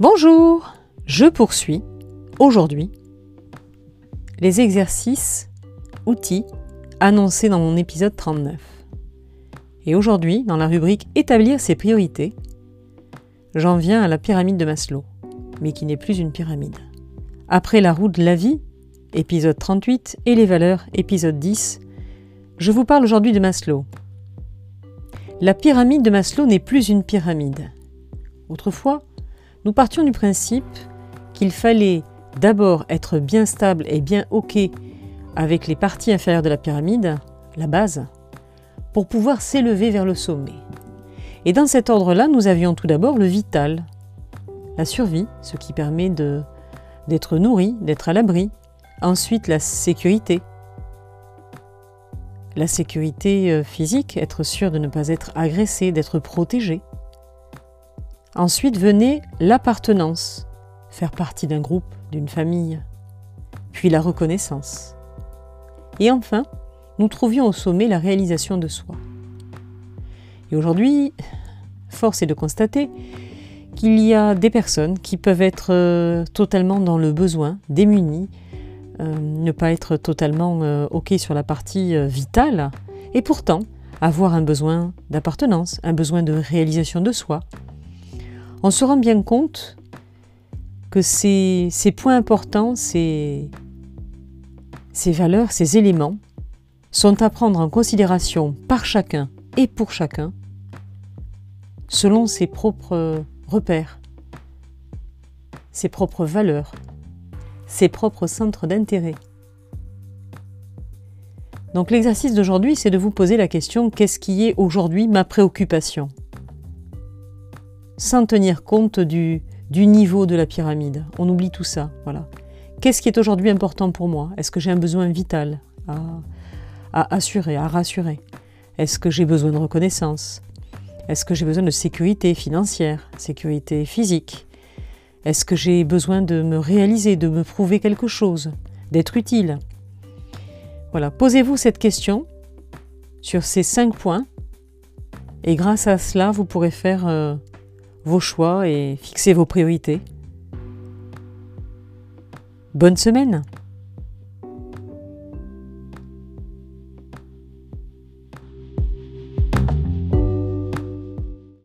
Bonjour, je poursuis aujourd'hui les exercices outils annoncés dans mon épisode 39. Et aujourd'hui, dans la rubrique Établir ses priorités, j'en viens à la pyramide de Maslow, mais qui n'est plus une pyramide. Après la roue de la vie, épisode 38, et les valeurs, épisode 10, je vous parle aujourd'hui de Maslow. La pyramide de Maslow n'est plus une pyramide. Autrefois, nous partions du principe qu'il fallait d'abord être bien stable et bien OK avec les parties inférieures de la pyramide, la base, pour pouvoir s'élever vers le sommet. Et dans cet ordre-là, nous avions tout d'abord le vital, la survie, ce qui permet d'être nourri, d'être à l'abri. Ensuite, la sécurité. La sécurité euh, physique, être sûr de ne pas être agressé, d'être protégé. Ensuite venait l'appartenance, faire partie d'un groupe, d'une famille, puis la reconnaissance. Et enfin, nous trouvions au sommet la réalisation de soi. Et aujourd'hui, force est de constater qu'il y a des personnes qui peuvent être euh, totalement dans le besoin, démunies, euh, ne pas être totalement euh, OK sur la partie vitale, et pourtant avoir un besoin d'appartenance, un besoin de réalisation de soi, on se rend bien compte que ces, points importants, ces, valeurs, ces éléments, sont à prendre en considération par chacun et pour chacun, selon ses propres repères, ses propres valeurs, ses propres centres d'intérêt. Donc l'exercice d'aujourd'hui, c'est de vous poser la question, qu'est-ce qui est aujourd'hui ma préoccupation? Sans tenir compte du, niveau de la pyramide. On oublie tout ça. Voilà. Qu'est-ce qui est aujourd'hui important pour moi? Est-ce que j'ai un besoin vital à, à assurer, à rassurer? Est-ce que j'ai besoin de reconnaissance? Est-ce que j'ai besoin de sécurité financière, sécurité physique? Est-ce que j'ai besoin de me réaliser, de me prouver quelque chose, d'être utile? Voilà, posez-vous cette question sur ces cinq points et grâce à cela, vous pourrez faire euh, vos choix et fixez vos priorités. Bonne semaine